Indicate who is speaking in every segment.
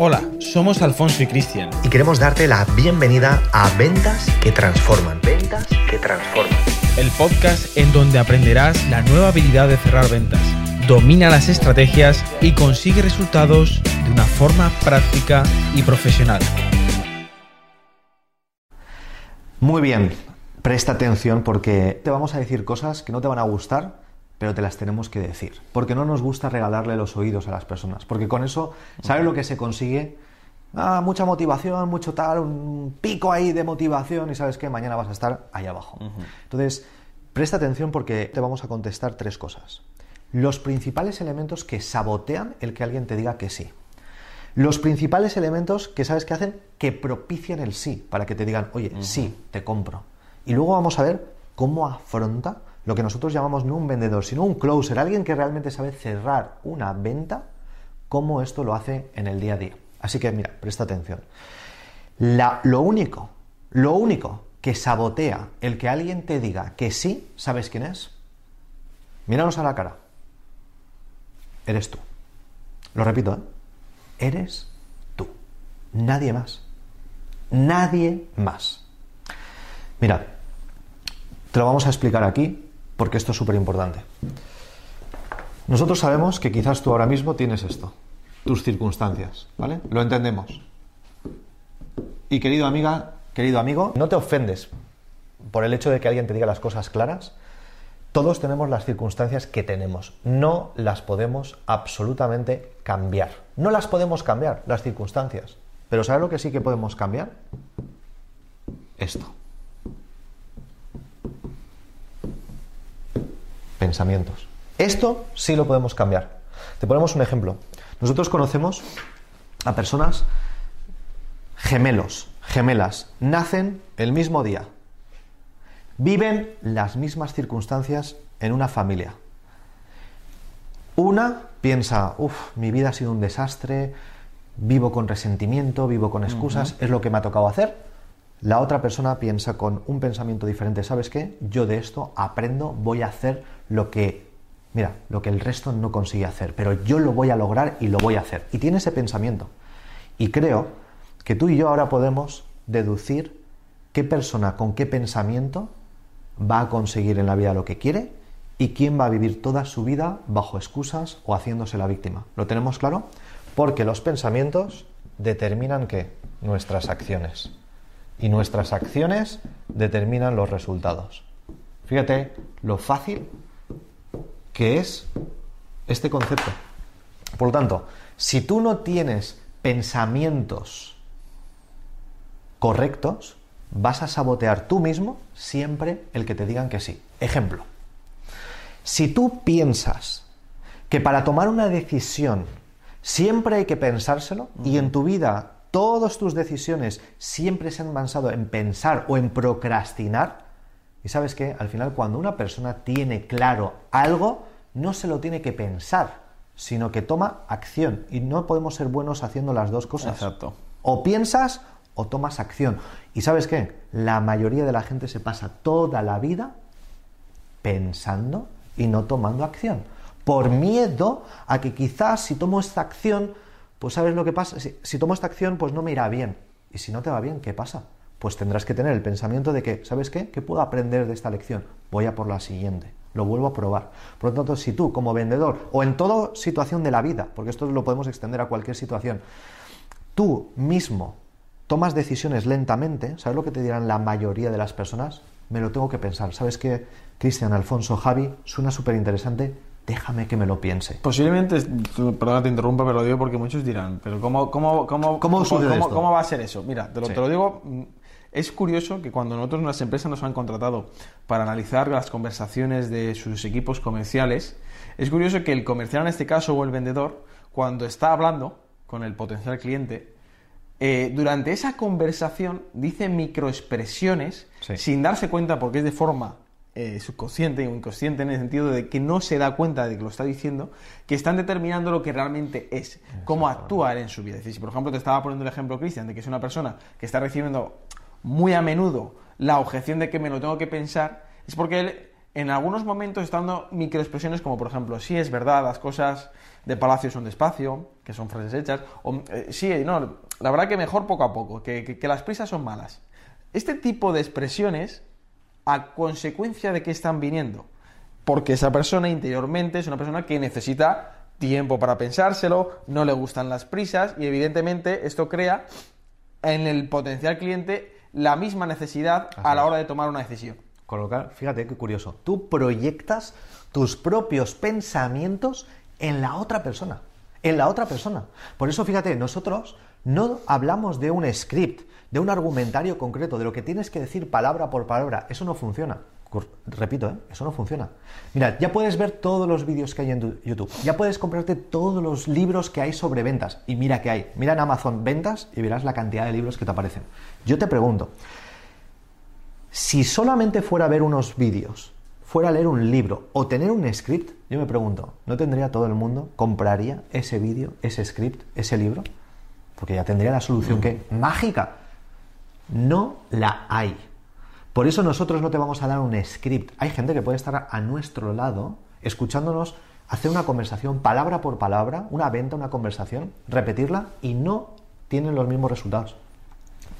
Speaker 1: Hola, somos Alfonso y Cristian.
Speaker 2: Y queremos darte la bienvenida a Ventas que Transforman. Ventas que Transforman.
Speaker 1: El podcast en donde aprenderás la nueva habilidad de cerrar ventas. Domina las estrategias y consigue resultados de una forma práctica y profesional.
Speaker 2: Muy bien, presta atención porque te vamos a decir cosas que no te van a gustar, pero te las tenemos que decir. Porque no nos gusta regalarle los oídos a las personas. Porque con eso, ¿sabes lo que se consigue? Ah, mucha motivación, mucho tal, un pico ahí de motivación y sabes que mañana vas a estar ahí abajo. Entonces, presta atención porque te vamos a contestar tres cosas. Los principales elementos que sabotean el que alguien te diga que sí. Los principales elementos que sabes que hacen que propician el sí, para que te digan, oye, sí, te compro. Y luego vamos a ver cómo afronta lo que nosotros llamamos no un vendedor, sino un closer, alguien que realmente sabe cerrar una venta, cómo esto lo hace en el día a día. Así que mira, presta atención. lo único, lo único que sabotea el que alguien te diga que sí, ¿sabes quién es? Míranos a la cara. Eres tú. Lo repito, ¿eh? Eres tú. Nadie más. Nadie más. Mira, te lo vamos a explicar aquí porque esto es súper importante. Nosotros sabemos que quizás tú ahora mismo tienes esto, tus circunstancias, ¿vale? Lo entendemos. Y querido amiga, querido amigo, no te ofendes por el hecho de que alguien te diga las cosas claras. Todos tenemos las circunstancias que tenemos. No las podemos absolutamente cambiar. No las podemos cambiar, las circunstancias. Pero ¿sabes lo que sí que podemos cambiar? Esto. Pensamientos. Esto sí lo podemos cambiar. Te ponemos un ejemplo. Nosotros conocemos a personas gemelos, gemelas, nacen el mismo día, viven las mismas circunstancias en una familia. Una piensa, uff, mi vida ha sido un desastre, vivo con resentimiento, vivo con excusas, es lo que me ha tocado hacer. La otra persona piensa con un pensamiento diferente, ¿sabes qué? Yo de esto aprendo, voy a hacer lo que, mira, lo que el resto no consigue hacer, pero yo lo voy a lograr y lo voy a hacer. Y tiene ese pensamiento. Y creo que tú y yo ahora podemos deducir qué persona con qué pensamiento va a conseguir en la vida lo que quiere y quién va a vivir toda su vida bajo excusas o haciéndose la víctima. ¿Lo tenemos claro? Porque los pensamientos determinan qué? Nuestras acciones y nuestras acciones determinan los resultados. Fíjate lo fácil que es este concepto. Por lo tanto, si tú no tienes pensamientos correctos, vas a sabotear tú mismo siempre el que te digan que sí. Ejemplo, si tú piensas que para tomar una decisión siempre hay que pensárselo y en tu vida todas tus decisiones siempre se han basado en pensar o en procrastinar, y sabes que al final cuando una persona tiene claro algo, no se lo tiene que pensar, sino que toma acción. Y no podemos ser buenos haciendo las dos cosas.
Speaker 1: Exacto.
Speaker 2: O piensas o tomas acción. Y sabes qué? La mayoría de la gente se pasa toda la vida pensando y no tomando acción. Por miedo a que quizás si tomo esta acción pues sabes lo que pasa, si, tomo esta acción, pues no me irá bien. Y si no te va bien, ¿qué pasa? Pues tendrás que tener el pensamiento de que, ¿sabes qué? ¿Qué puedo aprender de esta lección? Voy a por la siguiente, lo vuelvo a probar. Por lo tanto, si tú como vendedor o en toda situación de la vida, porque esto lo podemos extender a cualquier situación, tú mismo tomas decisiones lentamente, ¿sabes lo que te dirán la mayoría de las personas? Me lo tengo que pensar. ¿Sabes qué, Cristian, Alfonso, Javi? Suena súper interesante déjame que me lo piense.
Speaker 1: Posiblemente, perdona te interrumpa, pero lo digo porque muchos dirán, pero ¿cómo, cómo, cómo,
Speaker 2: ¿Cómo,
Speaker 1: cómo, va a ser eso? Mira, te lo, te lo digo, mm, es curioso que cuando nosotros las empresas nos han contratado para analizar las conversaciones de sus equipos comerciales, es curioso que el comercial en este caso o el vendedor, cuando está hablando con el potencial cliente, eh, durante esa conversación dice microexpresiones sin darse cuenta porque es de forma eh, subconsciente o inconsciente en el sentido de que no se da cuenta de que lo está diciendo, que están determinando lo que realmente es, cómo actuar en su vida. Es decir, si por ejemplo te estaba poniendo el ejemplo, Cristian, de que es una persona que está recibiendo muy a menudo la objeción de que me lo tengo que pensar, es porque él en algunos momentos está dando microexpresiones como, por ejemplo, sí es verdad, las cosas de Palacio son despacio, que son frases hechas, o eh, sí, no, la verdad que mejor poco a poco, que, que las prisas son malas. Este tipo de expresiones, a consecuencia de que están viniendo, porque esa persona interiormente es una persona que necesita tiempo para pensárselo, no le gustan las prisas y evidentemente esto crea en el potencial cliente la misma necesidad a la hora de tomar una decisión.
Speaker 2: Con lo cual, fíjate qué curioso, tú proyectas tus propios pensamientos en la otra persona, en la otra persona. Por eso, fíjate, nosotros no hablamos de un script, de un argumentario concreto, de lo que tienes que decir palabra por palabra. Eso no funciona. Repito, ¿eh? eso no funciona. Mira, ya puedes ver todos los vídeos que hay en YouTube, ya puedes comprarte todos los libros que hay sobre ventas. Y mira que hay. Mira en Amazon ventas y verás la cantidad de libros que te aparecen. Yo te pregunto, si solamente fuera a ver unos vídeos, fuera a leer un libro o tener un script, yo me pregunto, ¿no tendría todo el mundo, compraría ese vídeo, ese script, ese libro? Porque ya tendría la solución que, mágica, no la hay. Por eso nosotros no te vamos a dar un script. Hay gente que puede estar a nuestro lado escuchándonos hacer una conversación palabra por palabra, una venta, una conversación, repetirla y no tienen los mismos resultados.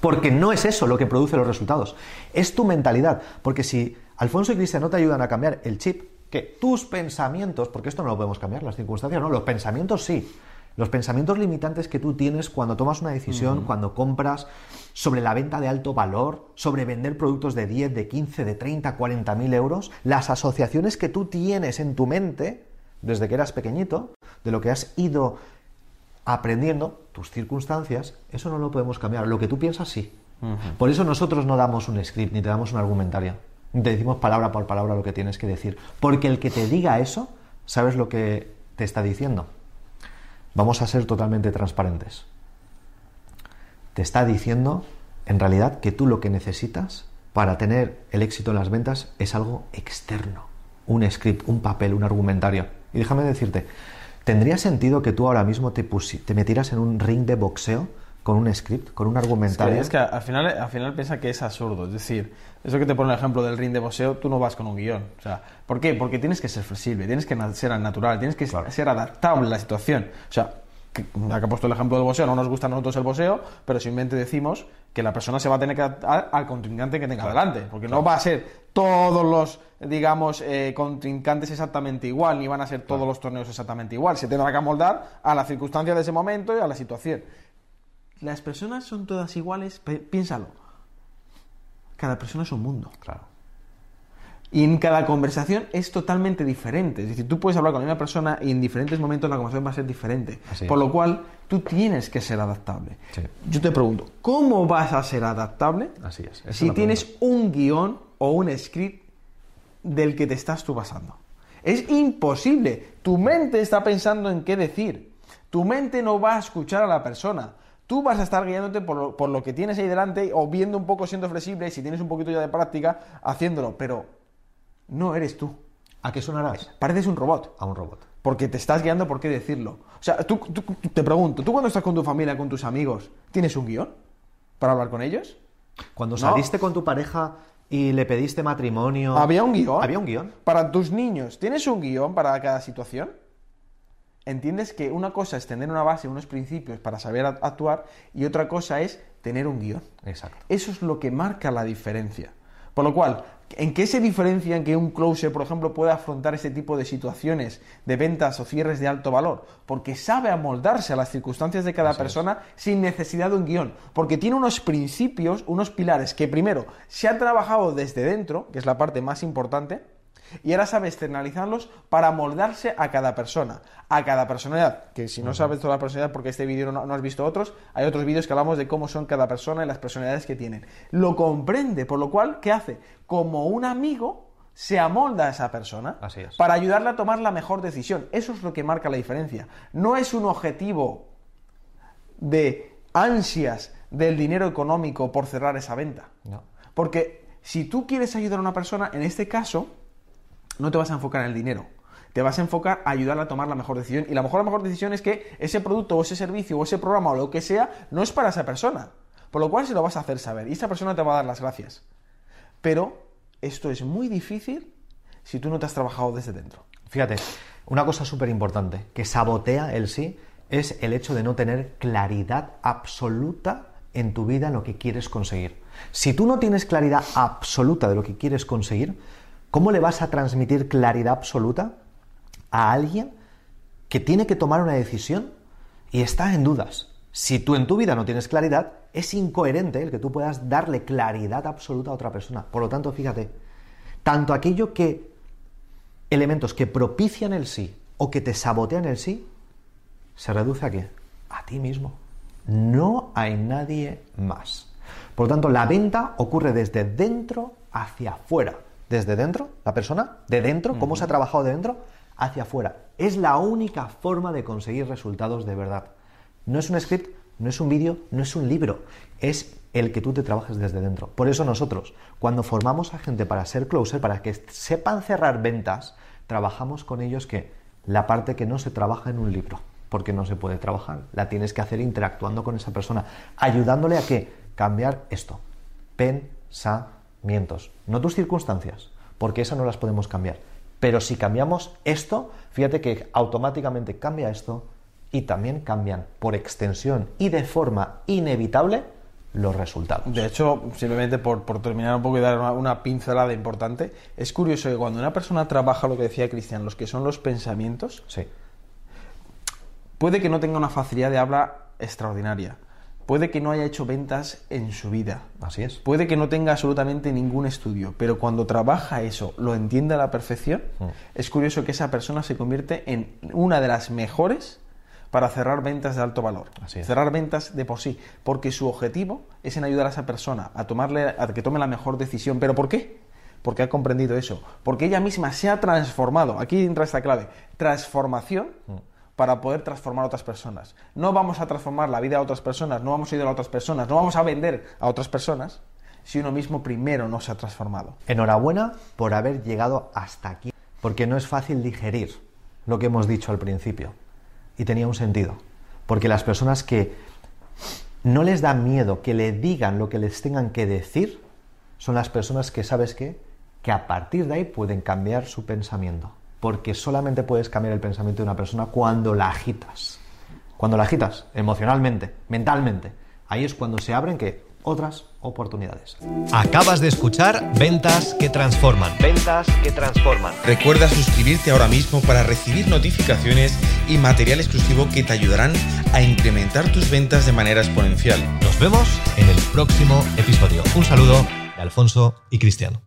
Speaker 2: Porque no es eso lo que produce los resultados, es tu mentalidad. Porque si Alfonso y Cristian no te ayudan a cambiar el chip, que tus pensamientos, porque esto no lo podemos cambiar, las circunstancias no, los pensamientos sí, los pensamientos limitantes que tú tienes cuando tomas una decisión, cuando compras, sobre la venta de alto valor, sobre vender productos de 10, de 15, de 30, 40 mil euros, las asociaciones que tú tienes en tu mente desde que eras pequeñito, de lo que has ido aprendiendo, tus circunstancias, eso no lo podemos cambiar. Lo que tú piensas, sí. Por eso nosotros no damos un script ni te damos un argumentario. Te decimos palabra por palabra lo que tienes que decir. Porque el que te diga eso, sabes lo que te está diciendo. Vamos a ser totalmente transparentes. Te está diciendo, en realidad, que tú lo que necesitas para tener el éxito en las ventas es algo externo. Un script, un papel, un argumentario. Y déjame decirte, ¿tendría sentido que tú ahora mismo te, te metieras en un ring de boxeo con un script, con un argumentario.
Speaker 1: Es que, al, final, al final piensa que es absurdo. Es decir, eso que te pone el ejemplo del ring de boxeo, tú no vas con un guion. O sea, ¿Por qué? Porque tienes que ser flexible, tienes que ser natural, tienes que ser adaptable a la situación. O sea, que, ha puesto el ejemplo del boxeo, no nos gusta a nosotros el boxeo, pero simplemente decimos que la persona se va a tener que adaptar al contrincante que tenga delante, porque no va a ser todos los, digamos, eh, contrincantes exactamente igual, ni van a ser todos los torneos exactamente igual, se tendrá que amoldar a la circunstancia de ese momento y a la situación las personas son todas iguales, piénsalo. Cada persona es un mundo.
Speaker 2: Claro.
Speaker 1: Y en cada conversación es totalmente diferente. Es decir, tú puedes hablar con la misma persona y en diferentes momentos la conversación va a ser diferente. Por lo cual, tú tienes que ser adaptable. Yo te pregunto, ¿cómo vas a ser adaptable
Speaker 2: Así es.
Speaker 1: si tienes un guion o un script del que te estás tú basando? Es imposible. Tu mente está pensando en qué decir. Tu mente no va a escuchar a la persona. Tú vas a estar guiándote por lo, que tienes ahí delante o viendo un poco siendo flexible, si tienes un poquito ya de práctica, haciéndolo, pero no eres tú.
Speaker 2: ¿A qué sonarás?
Speaker 1: Pareces un robot.
Speaker 2: A un robot.
Speaker 1: Porque te estás guiando por qué decirlo. O sea, tú, te pregunto, ¿tú cuando estás con tu familia, con tus amigos, tienes un guion para hablar con ellos?
Speaker 2: Cuando saliste con tu pareja y le pediste matrimonio...
Speaker 1: ¿Había un guion?
Speaker 2: Había un guion.
Speaker 1: Para tus niños, ¿tienes un guion para cada situación? Entiendes que una cosa es tener una base, unos principios para saber actuar y otra cosa es tener un guion.
Speaker 2: Exacto.
Speaker 1: Eso es lo que marca la diferencia. Por lo cual, ¿en qué se diferencia en que un closer, por ejemplo, pueda afrontar este tipo de situaciones de ventas o cierres de alto valor? Porque sabe amoldarse a las circunstancias de cada persona sin necesidad de un guion. Porque tiene unos principios, unos pilares que primero se han trabajado desde dentro, que es la parte más importante, y ahora sabe externalizarlos para moldarse a cada persona, a cada personalidad. Que si no sabes toda la personalidad, porque este vídeo no, has visto otros, hay otros vídeos que hablamos de cómo son cada persona y las personalidades que tienen. Lo comprende, por lo cual, ¿qué hace? Como un amigo se amolda a esa persona para ayudarle a tomar la mejor decisión. Eso es lo que marca la diferencia. No es un objetivo de ansias del dinero económico por cerrar esa venta.
Speaker 2: No.
Speaker 1: Porque si tú quieres ayudar a una persona, en este caso, no te vas a enfocar en el dinero. Te vas a enfocar a ayudarle a tomar la mejor decisión. Y la mejor, la mejor decisión es que ese producto o ese servicio o ese programa o lo que sea no es para esa persona. Por lo cual se lo vas a hacer saber. Y esa persona te va a dar las gracias. Pero esto es muy difícil si tú no te has trabajado desde dentro.
Speaker 2: Fíjate, una cosa súper importante que sabotea el sí es el hecho de no tener claridad absoluta en tu vida en lo que quieres conseguir. Si tú no tienes claridad absoluta de lo que quieres conseguir, ¿cómo le vas a transmitir claridad absoluta a alguien que tiene que tomar una decisión y está en dudas? Si tú en tu vida no tienes claridad, es incoherente el que tú puedas darle claridad absoluta a otra persona. Por lo tanto, fíjate, tanto aquello que elementos que propician el sí o que te sabotean el sí, se reduce a qué? A ti mismo. No hay nadie más. Por lo tanto, la venta ocurre desde dentro hacia afuera. Desde dentro, la persona, de dentro, cómo se ha trabajado de dentro, hacia afuera. Es la única forma de conseguir resultados de verdad. No es un script, no es un vídeo, no es un libro. Es el que tú te trabajes desde dentro. Por eso nosotros, cuando formamos a gente para ser closer, para que sepan cerrar ventas, trabajamos con ellos que la parte que no se trabaja en un libro porque no se puede trabajar. La tienes que hacer interactuando con esa persona, ayudándole a qué? Cambiar esto. No tus circunstancias, porque esas no las podemos cambiar. Pero si cambiamos esto, fíjate que automáticamente cambia esto y también cambian por extensión y de forma inevitable los resultados.
Speaker 1: De hecho, simplemente por, terminar un poco y dar una, una, pincelada importante, es curioso que cuando una persona trabaja lo que decía Cristian, los que son los pensamientos,
Speaker 2: sí
Speaker 1: Puede que no tenga una facilidad de habla extraordinaria. Puede que no haya hecho ventas en su vida.
Speaker 2: Así es.
Speaker 1: Puede que no tenga absolutamente ningún estudio, pero cuando trabaja eso, lo entiende a la perfección, mm. es curioso que esa persona se convierte en una de las mejores para cerrar ventas de alto valor.
Speaker 2: Así es.
Speaker 1: Cerrar ventas de por sí, porque su objetivo es en ayudar a esa persona a tomarle a que tome la mejor decisión, pero ¿por qué? Porque ha comprendido eso, porque ella misma se ha transformado. Aquí entra esta clave, transformación. Mm para poder transformar a otras personas. No vamos a transformar la vida de otras personas, no vamos a ir a otras personas, no vamos a vender a otras personas si uno mismo primero no se ha transformado.
Speaker 2: Enhorabuena por haber llegado hasta aquí, porque no es fácil digerir lo que hemos dicho al principio. Y tenía un sentido, porque las personas que no les da miedo que le digan lo que les tengan que decir, son las personas que, ¿sabes qué? Que a partir de ahí pueden cambiar su pensamiento porque solamente puedes cambiar el pensamiento de una persona cuando la agitas. Cuando la agitas emocionalmente, mentalmente, ahí es cuando se abren que otras oportunidades.
Speaker 3: Acabas de escuchar Ventas que Transforman.
Speaker 2: Ventas que Transforman.
Speaker 3: Recuerda suscribirte ahora mismo para recibir notificaciones y material exclusivo que te ayudarán a incrementar tus ventas de manera exponencial. Nos vemos en el próximo episodio. Un saludo de Alfonso y Cristiano.